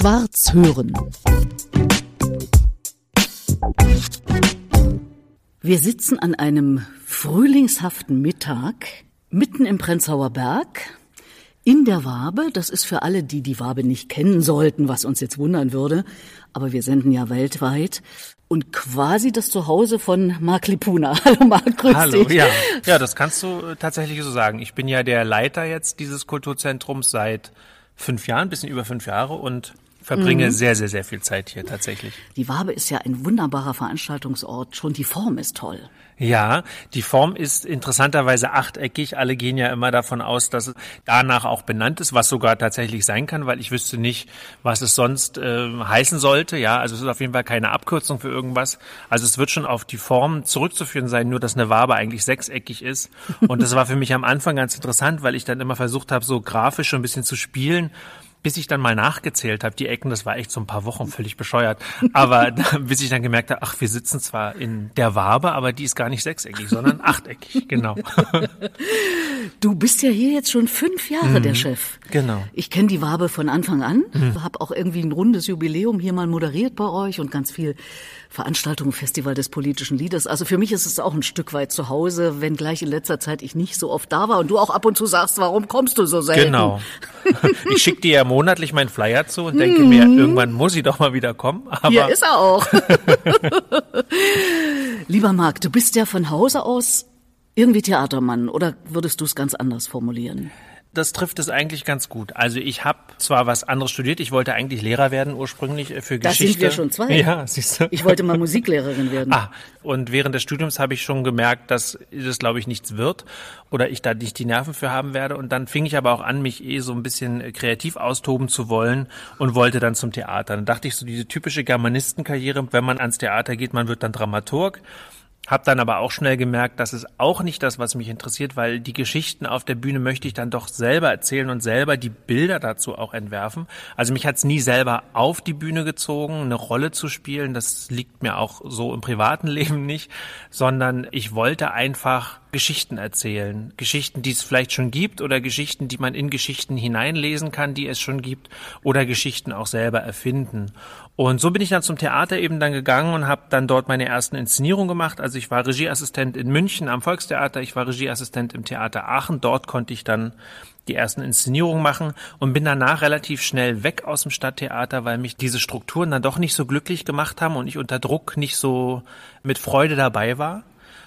Schwarz hören. Wir sitzen an einem frühlingshaften Mittag mitten im Prenzlauer Berg in der Wabe. Das ist für alle, die die Wabe nicht kennen sollten, was uns jetzt wundern würde. Aber wir senden ja weltweit. Und quasi das Zuhause von Marc Lipuna. Hallo Marc, grüß Hallo, dich. ja. Ja, das kannst du äh, tatsächlich so sagen. Ich bin ja der Leiter jetzt dieses Kulturzentrums seit fünf Jahren, bisschen über fünf Jahre und verbringe Mhm. sehr, sehr, sehr viel Zeit hier tatsächlich. Die Wabe ist ja ein wunderbarer Veranstaltungsort. Schon die Form ist toll. Ja, die Form ist interessanterweise achteckig. Alle gehen ja immer davon aus, dass es danach auch benannt ist, was sogar tatsächlich sein kann, weil ich wüsste nicht, was es sonst äh, heißen sollte. Ja, also es ist auf jeden Fall keine Abkürzung für irgendwas. Also es wird schon auf die Form zurückzuführen sein, nur dass eine Wabe eigentlich sechseckig ist. Und das war für mich am Anfang ganz interessant, weil ich dann immer versucht habe, so grafisch schon ein bisschen zu spielen bis ich dann mal nachgezählt habe, die Ecken, das war echt so ein paar Wochen völlig bescheuert. Aber bis ich dann gemerkt habe, ach, wir sitzen zwar in der Wabe, aber die ist gar nicht sechseckig, sondern achteckig, genau. Du bist ja hier jetzt schon fünf Jahre der Chef. Genau. Ich kenne die Wabe von Anfang an, habe auch irgendwie ein rundes Jubiläum hier mal moderiert bei euch und ganz viel Veranstaltungen, Festival des politischen Liedes. Also für mich ist es auch ein Stück weit zu Hause, wenngleich in letzter Zeit ich nicht so oft da war und du auch ab und zu sagst, warum kommst du so selten? Genau. Ich schicke dir ja monatlich meinen Flyer zu und denke mir, irgendwann muss ich doch mal wieder kommen. Aber Hier ist er auch. Lieber Marc, du bist ja von Hause aus irgendwie Theatermann oder würdest du es ganz anders formulieren? Das trifft es eigentlich ganz gut. Also ich habe zwar was anderes studiert, ich wollte eigentlich Lehrer werden ursprünglich äh, für Da Geschichte. sind wir schon zwei. Ja, siehst du. Ich wollte mal Musiklehrerin werden. Ah, und während des Studiums habe ich schon gemerkt, dass das, glaube ich, nichts wird oder ich da nicht die Nerven für haben werde. Und dann fing ich aber auch an, mich eh so ein bisschen äh, kreativ austoben zu wollen und wollte dann zum Theater. Dann dachte ich so, diese typische Germanistenkarriere, wenn man ans Theater geht, man wird dann Dramaturg. Hab dann aber auch schnell gemerkt, das ist auch nicht das, was mich interessiert, weil die Geschichten auf der Bühne möchte ich dann doch selber erzählen und selber die Bilder dazu auch entwerfen. Also mich hat's nie selber auf die Bühne gezogen, eine Rolle zu spielen. Das liegt mir auch so im privaten Leben nicht, sondern ich wollte einfach Geschichten erzählen. Geschichten, die es vielleicht schon gibt oder Geschichten, die man in Geschichten hineinlesen kann, die es schon gibt oder Geschichten auch selber erfinden. Und so bin ich dann zum Theater eben dann gegangen und habe dann dort meine ersten Inszenierungen gemacht. Also ich war Regieassistent in München am Volkstheater, ich war Regieassistent im Theater Aachen. Dort konnte ich dann die ersten Inszenierungen machen und bin danach relativ schnell weg aus dem Stadttheater, weil mich diese Strukturen dann doch nicht so glücklich gemacht haben und ich unter Druck nicht so mit Freude dabei war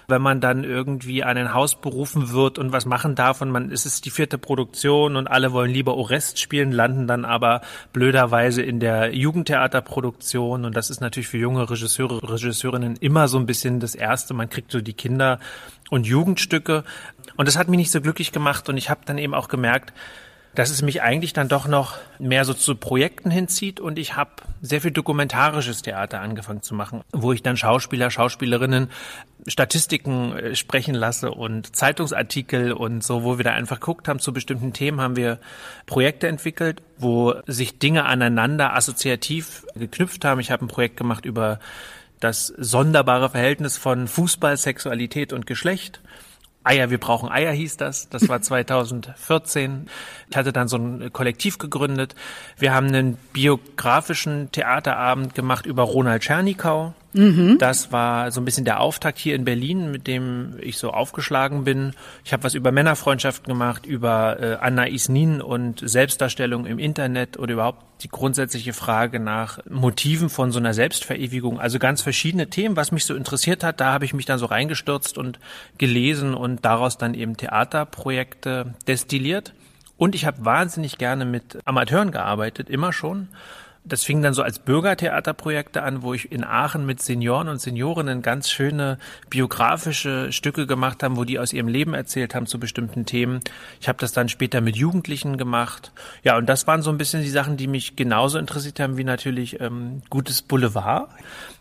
wenn man dann irgendwie an ein Haus berufen wird und was machen darf und man es ist die vierte Produktion und alle wollen lieber Orest spielen, landen dann aber blöderweise in der Jugendtheaterproduktion. Und das ist natürlich für junge Regisseure, Regisseurinnen immer so ein bisschen das erste, man kriegt so die Kinder und Jugendstücke. Und das hat mich nicht so glücklich gemacht. Und ich habe dann eben auch gemerkt, dass es mich eigentlich dann doch noch mehr so zu Projekten hinzieht und ich habe sehr viel dokumentarisches Theater angefangen zu machen, wo ich dann Schauspieler, Schauspielerinnen Statistiken äh, sprechen lasse und Zeitungsartikel und so, wo wir da einfach geguckt haben zu bestimmten Themen, haben wir Projekte entwickelt, wo sich Dinge aneinander assoziativ geknüpft haben. Ich habe ein Projekt gemacht über das sonderbare Verhältnis von Fußball, Sexualität und Geschlecht. Eier, wir brauchen Eier hieß das. Das war 2014. Ich hatte dann so ein Kollektiv gegründet. Wir haben einen biografischen Theaterabend gemacht über Ronald Tschernikau. Das war so ein bisschen der Auftakt hier in Berlin, mit dem ich so aufgeschlagen bin. Ich habe was über Männerfreundschaften gemacht, über äh, Anna Isnin und Selbstdarstellung im Internet oder überhaupt die grundsätzliche Frage nach Motiven von so einer Selbstverewigung. Also ganz verschiedene Themen, was mich so interessiert hat. Da habe ich mich dann so reingestürzt und gelesen und daraus dann eben Theaterprojekte destilliert. Und ich habe wahnsinnig gerne mit Amateuren gearbeitet, immer schon. Das fing dann so als Bürgertheaterprojekte an, wo ich in Aachen mit Senioren und Seniorinnen ganz schöne biografische Stücke gemacht haben, wo die aus ihrem Leben erzählt haben zu bestimmten Themen. Ich habe das dann später mit Jugendlichen gemacht. Ja, und das waren so ein bisschen die Sachen, die mich genauso interessiert haben wie natürlich ähm, gutes Boulevard.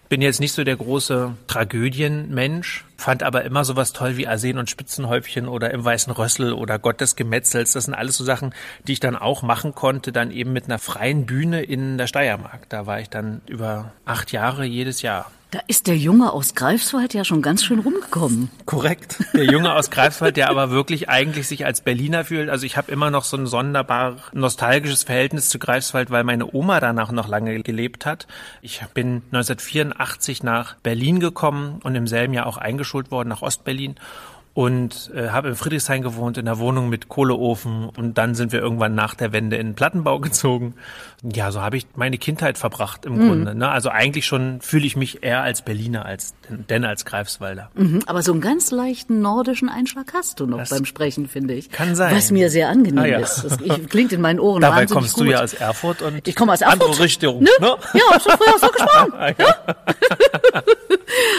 Bin jetzt nicht so der große Tragödienmensch, fand aber immer sowas toll wie Arsen und Spitzenhäubchen oder im Weißen Rössel oder Gott des Gemetzels. Das sind alles so Sachen, die ich dann auch machen konnte, dann eben mit einer freien Bühne in der Steiermark. Da war ich dann über acht Jahre jedes Jahr. Da ist der Junge aus Greifswald ja schon ganz schön rumgekommen. Korrekt. Der Junge aus Greifswald, der aber wirklich eigentlich sich als Berliner fühlt. Also ich habe immer noch so ein sonderbar nostalgisches Verhältnis zu Greifswald, weil meine Oma danach noch lange gelebt hat. Ich bin 1984 nach Berlin gekommen und im selben Jahr auch eingeschult worden nach Ostberlin und äh, habe in Friedrichshain gewohnt, in einer Wohnung mit Kohleofen und dann sind wir irgendwann nach der Wende in den Plattenbau gezogen. Ja, so habe ich meine Kindheit verbracht im mhm. Grunde. Ne? Also eigentlich schon fühle ich mich eher als Berliner als denn als Greifswalder. Mhm, aber so einen ganz leichten nordischen Einschlag hast du noch das beim Sprechen, finde ich. Kann sein. Was mir sehr angenehm ah, ja. ist. Das ich, klingt in meinen Ohren Dabei wahnsinnig kommst gut. du ja aus Erfurt und ich komme aus Erfurt. andere Richtung. Ne? Ne? Ja, du früher so gesprochen. ja.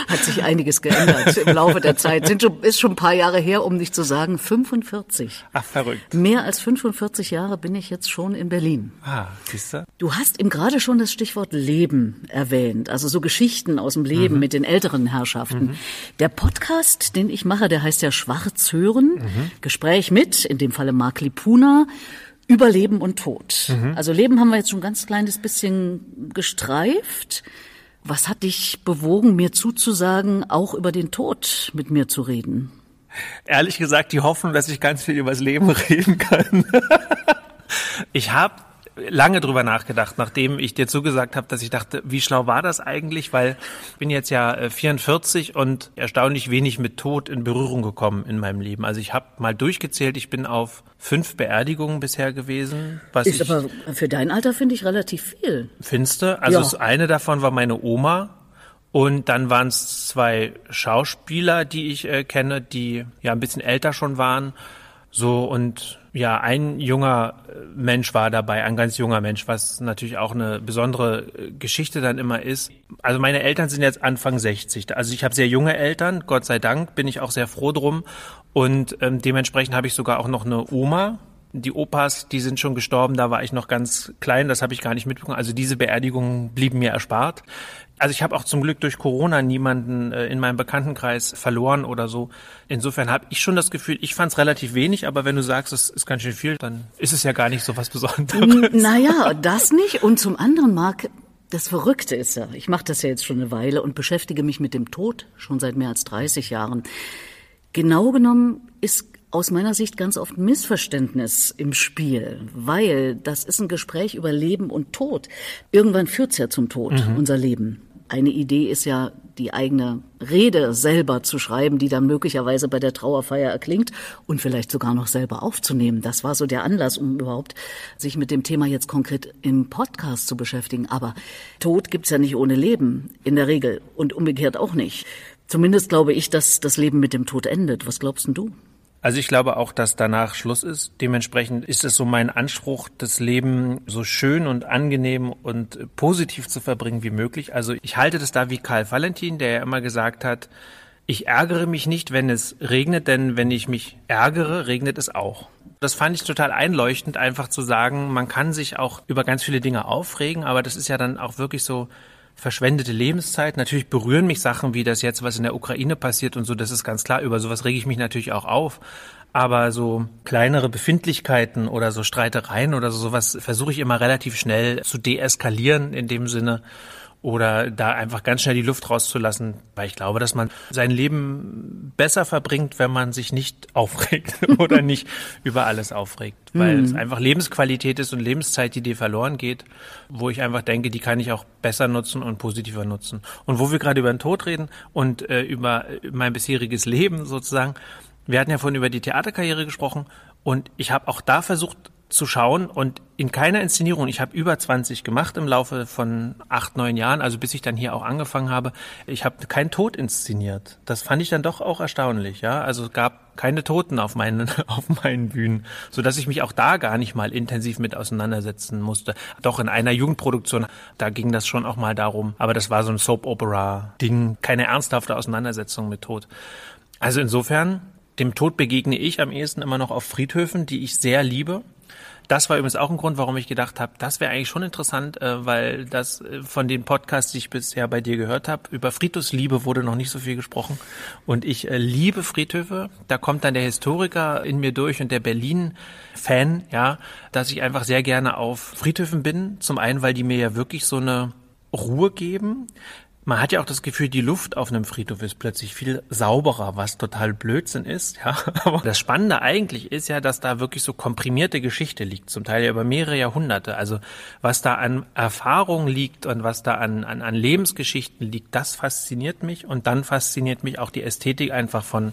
Hat sich einiges geändert im Laufe der Zeit. Sind schon, ist schon ein paar Jahre her, um nicht zu sagen 45. Ach, verrückt. Mehr als 45 Jahre bin ich jetzt schon in Berlin. Ah, siehst du? Du hast eben gerade schon das Stichwort Leben erwähnt, also so Geschichten aus dem Leben mhm. mit den älteren Herrschaften. Mhm. Der Podcast, den ich mache, der heißt ja Schwarz hören, mhm. Gespräch mit, in dem Falle Mark Lipuna, über Leben und Tod. Mhm. Also Leben haben wir jetzt schon ein ganz kleines bisschen gestreift. Was hat dich bewogen, mir zuzusagen, auch über den Tod mit mir zu reden? Ehrlich gesagt, die Hoffnung, dass ich ganz viel über das Leben reden kann. ich habe lange drüber nachgedacht, nachdem ich dir zugesagt habe, dass ich dachte, wie schlau war das eigentlich? Weil ich bin jetzt ja 44 äh, und erstaunlich wenig mit Tod in Berührung gekommen in meinem Leben. Also ich habe mal durchgezählt, ich bin auf fünf Beerdigungen bisher gewesen. Was ist ich, aber für dein Alter finde ich relativ viel. Findste? Also ja. eine davon war meine Oma. Und dann waren es zwei Schauspieler, die ich äh, kenne, die ja ein bisschen älter schon waren. So und ja, ein junger äh, Mensch war dabei, ein ganz junger Mensch, was natürlich auch eine besondere äh, Geschichte dann immer ist. Also meine Eltern sind jetzt Anfang 60. Also ich habe sehr junge Eltern, Gott sei Dank, bin ich auch sehr froh drum. Und ähm, dementsprechend habe ich sogar auch noch eine Oma, die Opas, die sind schon gestorben, da war ich noch ganz klein, das habe ich gar nicht mitbekommen. Also diese Beerdigungen blieben mir erspart. Also ich habe auch zum Glück durch Corona niemanden äh, in meinem Bekanntenkreis verloren oder so. Insofern habe ich schon das Gefühl, ich fand es relativ wenig, aber wenn du sagst, es ist ganz schön viel, dann ist es ja gar nicht so was Besonderes. Naja, das nicht. Und zum anderen, Marc, das Verrückte ist ja, ich mache das ja jetzt schon eine Weile und beschäftige mich mit dem Tod schon seit mehr als 30 Jahren. Genau genommen ist aus meiner Sicht ganz oft Missverständnis im Spiel, weil das ist ein Gespräch über Leben und Tod. Irgendwann führt's ja zum Tod, mhm. unser Leben. Eine Idee ist ja, die eigene Rede selber zu schreiben, die dann möglicherweise bei der Trauerfeier erklingt und vielleicht sogar noch selber aufzunehmen. Das war so der Anlass, um überhaupt sich mit dem Thema jetzt konkret im Podcast zu beschäftigen. Aber Tod gibt's ja nicht ohne Leben, in der Regel, und umgekehrt auch nicht. Zumindest glaube ich, dass das Leben mit dem Tod endet. Was glaubst denn du? Also ich glaube auch, dass danach Schluss ist. Dementsprechend ist es so mein Anspruch, das Leben so schön und angenehm und positiv zu verbringen wie möglich. Also ich halte das da wie Karl Valentin, der ja immer gesagt hat, ich ärgere mich nicht, wenn es regnet, denn wenn ich mich ärgere, regnet es auch. Das fand ich total einleuchtend, einfach zu sagen, man kann sich auch über ganz viele Dinge aufregen, aber das ist ja dann auch wirklich so verschwendete Lebenszeit. Natürlich berühren mich Sachen wie das jetzt, was in der Ukraine passiert und so, das ist ganz klar. Über sowas rege ich mich natürlich auch auf. Aber so kleinere Befindlichkeiten oder so Streitereien oder so, sowas versuche ich immer relativ schnell zu deeskalieren in dem Sinne oder da einfach ganz schnell die Luft rauszulassen, weil ich glaube, dass man sein Leben besser verbringt, wenn man sich nicht aufregt oder nicht über alles aufregt, weil mhm. es einfach Lebensqualität ist und Lebenszeit, die dir verloren geht, wo ich einfach denke, die kann ich auch besser nutzen und positiver nutzen. Und wo wir gerade über den Tod reden und äh, über mein bisheriges Leben sozusagen, wir hatten ja vorhin über die Theaterkarriere gesprochen und ich habe auch da versucht, zu schauen und in keiner Inszenierung, ich habe über 20 gemacht im Laufe von acht, neun Jahren, also bis ich dann hier auch angefangen habe, ich habe keinen Tod inszeniert. Das fand ich dann doch auch erstaunlich, ja. Also es gab keine Toten auf meinen, auf meinen Bühnen, so dass ich mich auch da gar nicht mal intensiv mit auseinandersetzen musste. Doch in einer Jugendproduktion, da ging das schon auch mal darum, aber das war so ein Soap-Opera-Ding, keine ernsthafte Auseinandersetzung mit Tod. Also insofern, dem Tod begegne ich am ehesten immer noch auf Friedhöfen, die ich sehr liebe. Das war übrigens auch ein Grund, warum ich gedacht habe, das wäre eigentlich schon interessant, äh, weil das äh, von den Podcasts, die ich bisher bei dir gehört habe, über Friedhofsliebe wurde noch nicht so viel gesprochen. Und ich äh, liebe Friedhöfe. Da kommt dann der Historiker in mir durch und der Berlin-Fan, ja, dass ich einfach sehr gerne auf Friedhöfen bin. Zum einen, weil die mir ja wirklich so eine Ruhe geben Man hat ja auch das Gefühl, die Luft auf einem Friedhof ist plötzlich viel sauberer, was total Blödsinn ist. Ja, aber das Spannende eigentlich ist ja, dass da wirklich so komprimierte Geschichte liegt, zum Teil ja über mehrere Jahrhunderte. Also was da an Erfahrung liegt und was da an, an, an Lebensgeschichten liegt, das fasziniert mich. Und dann fasziniert mich auch die Ästhetik einfach von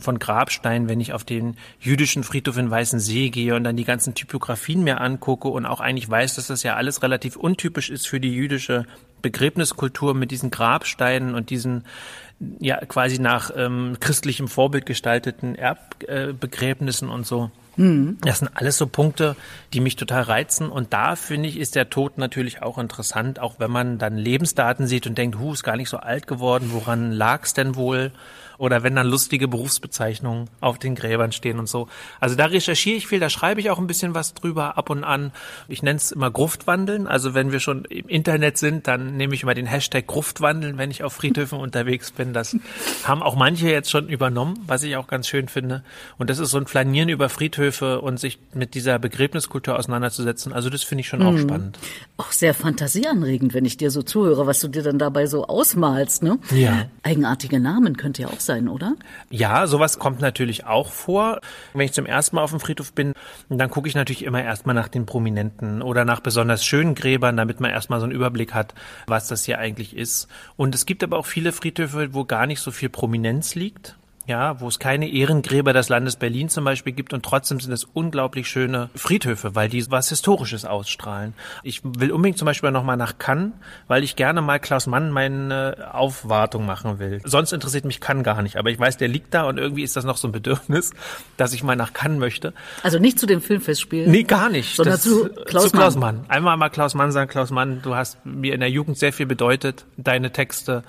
von Grabsteinen, wenn ich auf den jüdischen Friedhof in Weißensee gehe und dann die ganzen Typografien mir angucke und auch eigentlich weiß, dass das ja alles relativ untypisch ist für die jüdische Begräbniskultur mit diesen Grabsteinen und diesen ja quasi nach ähm, christlichem Vorbild gestalteten Erbbegräbnissen und so. Mhm. Das sind alles so Punkte, die mich total reizen. Und da finde ich, ist der Tod natürlich auch interessant, auch wenn man dann Lebensdaten sieht und denkt, hu, ist gar nicht so alt geworden, woran lag es denn wohl? Oder wenn dann lustige Berufsbezeichnungen auf den Gräbern stehen und so. Also da recherchiere ich viel, da schreibe ich auch ein bisschen was drüber ab und an. Ich nenne es immer Gruftwandeln. Also wenn wir schon im Internet sind, dann nehme ich immer den Hashtag Gruftwandeln, wenn ich auf Friedhöfen unterwegs bin. Das haben auch manche jetzt schon übernommen, was ich auch ganz schön finde. Und das ist so ein Flanieren über Friedhöfe und sich mit dieser Begräbniskultur auseinanderzusetzen. Also das finde ich schon auch mhm. spannend. Auch sehr fantasieanregend, wenn ich dir so zuhöre, was du dir dann dabei so ausmalst. Ne? Ja. Eigenartige Namen könnte ja auch sein sein, oder? Ja, sowas kommt natürlich auch vor. Wenn ich zum ersten Mal auf dem Friedhof bin, dann gucke ich natürlich immer erstmal nach den Prominenten oder nach besonders schönen Gräbern, damit man erstmal so einen Überblick hat, was das hier eigentlich ist. Und es gibt aber auch viele Friedhöfe, wo gar nicht so viel Prominenz liegt ja, wo es keine Ehrengräber des Landes Berlin zum Beispiel gibt und trotzdem sind es unglaublich schöne Friedhöfe, weil die was Historisches ausstrahlen. Ich will unbedingt zum Beispiel nochmal nach Cannes, weil ich gerne mal Klaus Mann meine Aufwartung machen will. Sonst interessiert mich Cannes gar nicht, aber ich weiß, der liegt da und irgendwie ist das noch so ein Bedürfnis, dass ich mal nach Cannes möchte. Also nicht zu dem Filmfestspielen? Nee, gar nicht. Sondern das, zu, Klaus, zu Klaus Mann. Mann. Einmal mal Klaus Mann sagen, Klaus Mann, du hast mir in der Jugend sehr viel bedeutet, deine Texte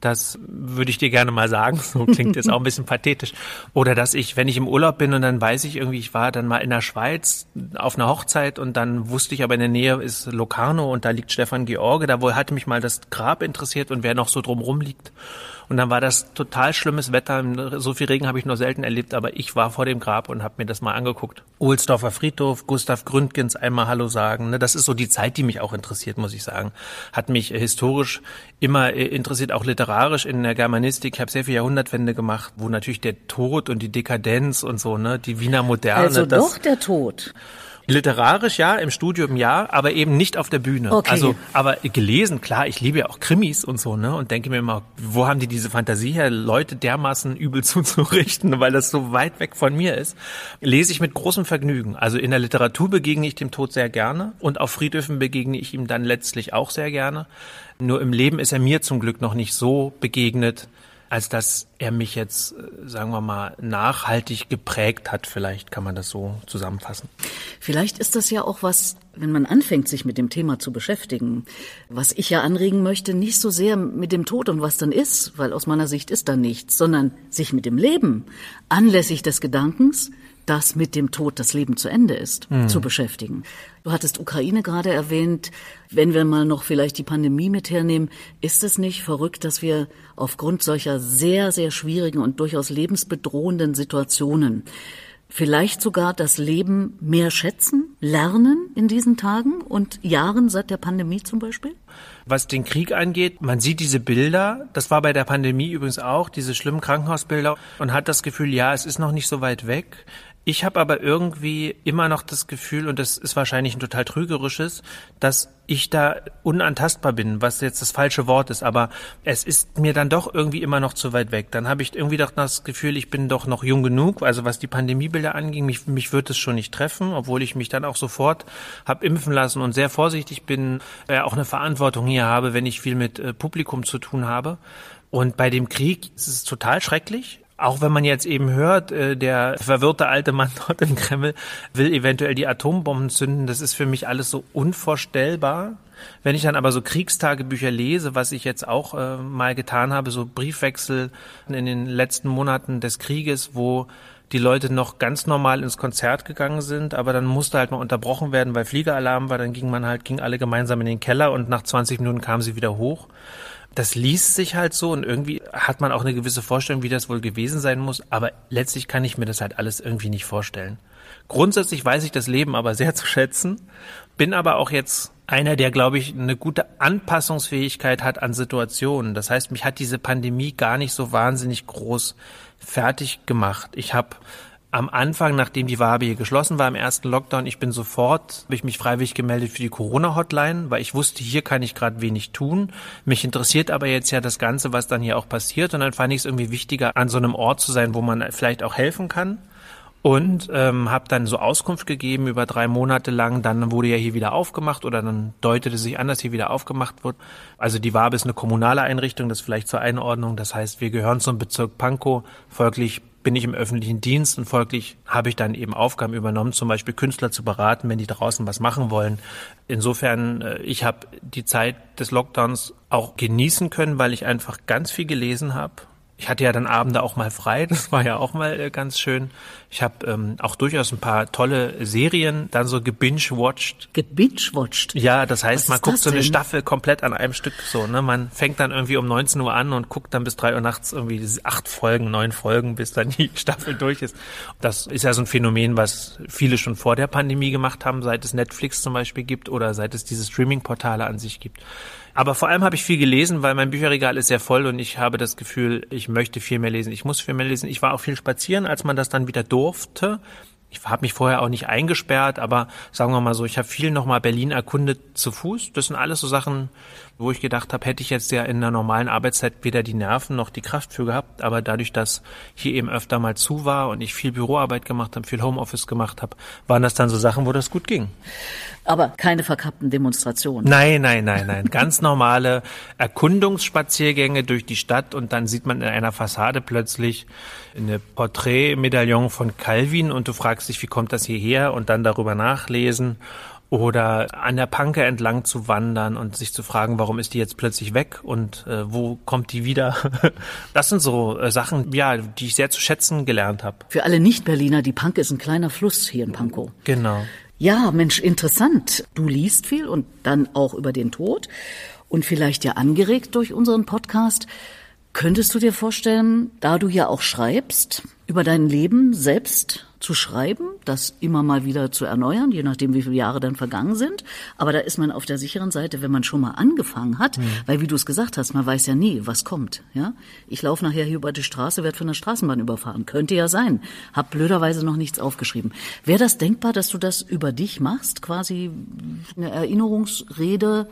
das würde ich dir gerne mal sagen. So klingt jetzt auch ein bisschen pathetisch. Oder dass ich, wenn ich im Urlaub bin und dann weiß ich irgendwie, ich war dann mal in der Schweiz auf einer Hochzeit und dann wusste ich aber in der Nähe ist Locarno und da liegt Stefan George. Da wohl hatte mich mal das Grab interessiert und wer noch so drumrum liegt. Und dann war das total schlimmes Wetter. So viel Regen habe ich nur selten erlebt, aber ich war vor dem Grab und habe mir das mal angeguckt. Ohlsdorfer Friedhof, Gustav Gründgens einmal Hallo sagen. Ne? Das ist so die Zeit, die mich auch interessiert, muss ich sagen. Hat mich historisch immer äh, interessiert, auch literarisch in der Germanistik. Ich habe sehr viel Jahrhundertwende gemacht, wo natürlich der Tod und die Dekadenz und so, ne, die Wiener Moderne. Also doch der Tod. Literarisch ja, im Studium ja, aber eben nicht auf der Bühne. Okay. Also, aber gelesen, klar, ich liebe ja auch Krimis und so, ne? Und denke mir immer, wo haben die diese Fantasie her, Leute dermaßen übel zuzurichten, weil das so weit weg von mir ist. Lese ich mit großem Vergnügen. Also in der Literatur begegne ich dem Tod sehr gerne und auf Friedhöfen begegne ich ihm dann letztlich auch sehr gerne. Nur im Leben ist er mir zum Glück noch nicht so begegnet, als dass er mich jetzt, äh, sagen wir mal, nachhaltig geprägt hat. Vielleicht kann man das so zusammenfassen. Vielleicht ist das ja auch was, wenn man anfängt, sich mit dem Thema zu beschäftigen, was ich ja anregen möchte, nicht so sehr mit dem Tod und was dann ist, weil aus meiner Sicht ist da nichts, sondern sich mit dem Leben anlässlich des Gedankens, dass mit dem Tod das Leben zu Ende ist, mhm. zu beschäftigen. Du hattest Ukraine gerade erwähnt. Wenn wir mal noch vielleicht die Pandemie mit hernehmen, ist es nicht verrückt, dass wir aufgrund solcher sehr, sehr schwierigen und durchaus lebensbedrohenden Situationen vielleicht sogar das Leben mehr schätzen, lernen in diesen Tagen und Jahren seit der Pandemie zum Beispiel? Was den Krieg angeht, man sieht diese Bilder, das war bei der Pandemie übrigens auch, diese schlimmen Krankenhausbilder und hat das Gefühl, ja, es ist noch nicht so weit weg. Ich habe aber irgendwie immer noch das Gefühl, und das ist wahrscheinlich ein total trügerisches, dass ich da unantastbar bin, was jetzt das falsche Wort ist, aber es ist mir dann doch irgendwie immer noch zu weit weg. Dann habe ich irgendwie doch das Gefühl, ich bin doch noch jung genug, also was die Pandemiebilder anging, mich, mich wird es schon nicht treffen, obwohl ich mich dann auch sofort habe impfen lassen und sehr vorsichtig bin, äh, auch eine Verantwortung hier habe, wenn ich viel mit äh, Publikum zu tun habe. Und bei dem Krieg ist es total schrecklich. Auch wenn man jetzt eben hört, äh, der verwirrte alte Mann dort im Kreml will eventuell die Atombomben zünden, das ist für mich alles so unvorstellbar. Wenn ich dann aber so Kriegstagebücher lese, was ich jetzt auch äh, mal getan habe, so Briefwechsel in den letzten Monaten des Krieges, wo die Leute noch ganz normal ins Konzert gegangen sind, aber dann musste halt mal unterbrochen werden, weil Fliegeralarm war, dann ging man halt, ging alle gemeinsam in den Keller und nach 20 Minuten kamen sie wieder hoch das liest sich halt so und irgendwie hat man auch eine gewisse Vorstellung, wie das wohl gewesen sein muss, aber letztlich kann ich mir das halt alles irgendwie nicht vorstellen. Grundsätzlich weiß ich das Leben aber sehr zu schätzen, bin aber auch jetzt einer, der, glaube ich, eine gute Anpassungsfähigkeit hat an Situationen. Das heißt, mich hat diese Pandemie gar nicht so wahnsinnig groß fertig gemacht. Ich habe am Anfang, nachdem die Wabe hier geschlossen war im ersten Lockdown, ich bin sofort, habe ich mich freiwillig gemeldet für die Corona-Hotline, weil ich wusste, hier kann ich gerade wenig tun. Mich interessiert aber jetzt ja das Ganze, was dann hier auch passiert. Und dann fand ich es irgendwie wichtiger, an so einem Ort zu sein, wo man vielleicht auch helfen kann und ähm, habe dann so Auskunft gegeben über drei Monate lang. Dann wurde ja hier wieder aufgemacht oder dann deutete sich an, dass hier wieder aufgemacht wird. Also die Wabe ist eine kommunale Einrichtung, das vielleicht zur Einordnung. Das heißt, wir gehören zum Bezirk Pankow. Folglich bin ich im öffentlichen Dienst und folglich habe ich dann eben Aufgaben übernommen, zum Beispiel Künstler zu beraten, wenn die draußen was machen wollen. Insofern, äh, ich habe die Zeit des Lockdowns auch genießen können, weil ich einfach ganz viel gelesen habe ich hatte ja dann Abende auch mal frei, das war ja auch mal äh, ganz schön. Ich habe ähm, auch durchaus ein paar tolle Serien dann so gebinge-watched. Gebinge-watched? Ja, das heißt, man guckt so eine Staffel komplett an einem Stück so. Ne? Man fängt dann irgendwie um 19 Uhr an und guckt dann bis drei Uhr nachts irgendwie acht Folgen, neun Folgen, bis dann die Staffel durch ist. Das ist ja so ein Phänomen, was viele schon vor der Pandemie gemacht haben, seit es Netflix zum Beispiel gibt oder seit es diese Streaming-Portale an sich gibt. Aber vor allem habe ich viel gelesen, weil mein Bücherregal ist sehr voll und ich habe das Gefühl, ich möchte viel mehr lesen. Ich muss viel mehr lesen. Ich war auch viel spazieren, als man das dann wieder durfte. Ich habe mich vorher auch nicht eingesperrt, aber sagen wir mal so, ich habe viel nochmal Berlin erkundet zu Fuß. Das sind alles so Sachen, wo ich gedacht habe, hätte ich jetzt ja in der normalen Arbeitszeit weder die Nerven noch die Kraft für gehabt. Aber dadurch, dass hier eben öfter mal zu war und ich viel Büroarbeit gemacht habe, viel Homeoffice gemacht habe, waren das dann so Sachen, wo das gut ging. Aber keine verkappten Demonstrationen. Nein, nein, nein, nein. Ganz normale Erkundungsspaziergänge durch die Stadt und dann sieht man in einer Fassade plötzlich eine Porträtmedaillon von Calvin und du fragst dich, wie kommt das hierher und dann darüber nachlesen oder an der Panke entlang zu wandern und sich zu fragen, warum ist die jetzt plötzlich weg und äh, wo kommt die wieder? Das sind so äh, Sachen, ja, die ich sehr zu schätzen gelernt habe. Für alle Nicht-Berliner, die Panke ist ein kleiner Fluss hier in Pankow. Genau. Ja, Mensch, interessant. Du liest viel und dann auch über den Tod und vielleicht ja angeregt durch unseren Podcast. Könntest du dir vorstellen, da du ja auch schreibst, über dein Leben selbst zu schreiben, das immer mal wieder zu erneuern, je nachdem, wie viele Jahre dann vergangen sind. Aber da ist man auf der sicheren Seite, wenn man schon mal angefangen hat, mhm. weil wie du es gesagt hast, man weiß ja nie, was kommt. Ja, ich laufe nachher hier über die Straße, werde von der Straßenbahn überfahren, könnte ja sein. Hab blöderweise noch nichts aufgeschrieben. Wäre das denkbar, dass du das über dich machst, quasi eine Erinnerungsrede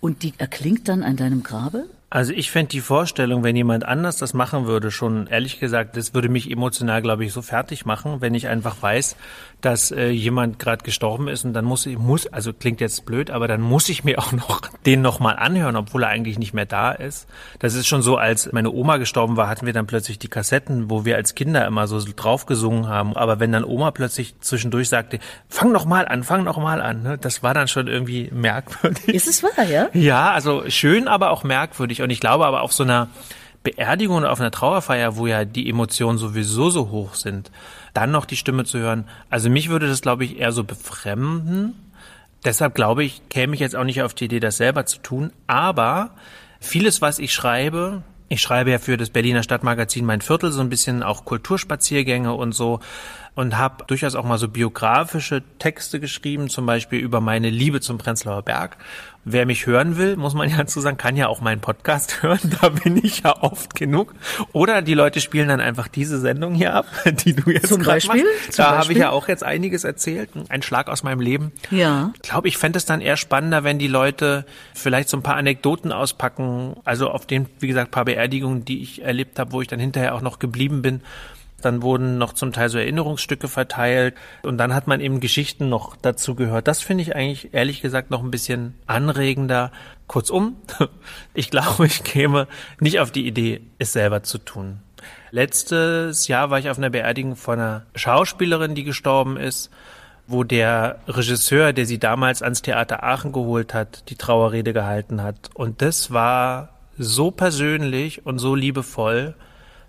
und die erklingt dann an deinem Grabe? Also ich fände die Vorstellung, wenn jemand anders das machen würde, schon ehrlich gesagt, das würde mich emotional, glaube ich, so fertig machen, wenn ich einfach weiß, dass äh, jemand gerade gestorben ist und dann muss ich, muss, also klingt jetzt blöd, aber dann muss ich mir auch noch den nochmal anhören, obwohl er eigentlich nicht mehr da ist. Das ist schon so, als meine Oma gestorben war, hatten wir dann plötzlich die Kassetten, wo wir als Kinder immer so drauf gesungen haben. Aber wenn dann Oma plötzlich zwischendurch sagte, fang noch mal an, fang noch mal an, ne, das war dann schon irgendwie merkwürdig. Ist es wahr, ja? Ja, also schön, aber auch merkwürdig. Und ich glaube aber auf so einer Beerdigung oder auf einer Trauerfeier, wo ja die Emotionen sowieso so hoch sind, dann noch die Stimme zu hören. Also mich würde das, glaube ich, eher so befremden. Deshalb glaube ich, käme ich jetzt auch nicht auf die Idee, das selber zu tun. Aber vieles, was ich schreibe, ich schreibe ja für das Berliner Stadtmagazin Mein Viertel so ein bisschen auch Kulturspaziergänge und so und habe durchaus auch mal so biografische Texte geschrieben, zum Beispiel über meine Liebe zum Prenzlauer Berg. Wer mich hören will, muss man ja dazu sagen, kann ja auch meinen Podcast hören. Da bin ich ja oft genug. Oder die Leute spielen dann einfach diese Sendung hier ab, die du jetzt Zum Beispiel? Machst. Da habe ich ja auch jetzt einiges erzählt. Ein Schlag aus meinem Leben. Ja. Ich glaube, ich fände es dann eher spannender, wenn die Leute vielleicht so ein paar Anekdoten auspacken. Also auf den, wie gesagt, paar Beerdigungen, die ich erlebt habe, wo ich dann hinterher auch noch geblieben bin dann wurden noch zum Teil so Erinnerungsstücke verteilt und dann hat man eben Geschichten noch dazu gehört. Das finde ich eigentlich ehrlich gesagt noch ein bisschen anregender. Kurzum, ich glaube, ich käme nicht auf die Idee, es selber zu tun. Letztes Jahr war ich auf einer Beerdigung von einer Schauspielerin, die gestorben ist, wo der Regisseur, der sie damals ans Theater Aachen geholt hat, die Trauerrede gehalten hat. Und das war so persönlich und so liebevoll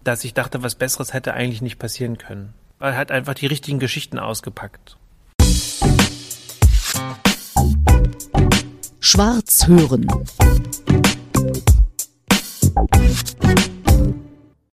dass ich dachte, was Besseres hätte eigentlich nicht passieren können. Er hat einfach die richtigen Geschichten ausgepackt. Schwarz hören.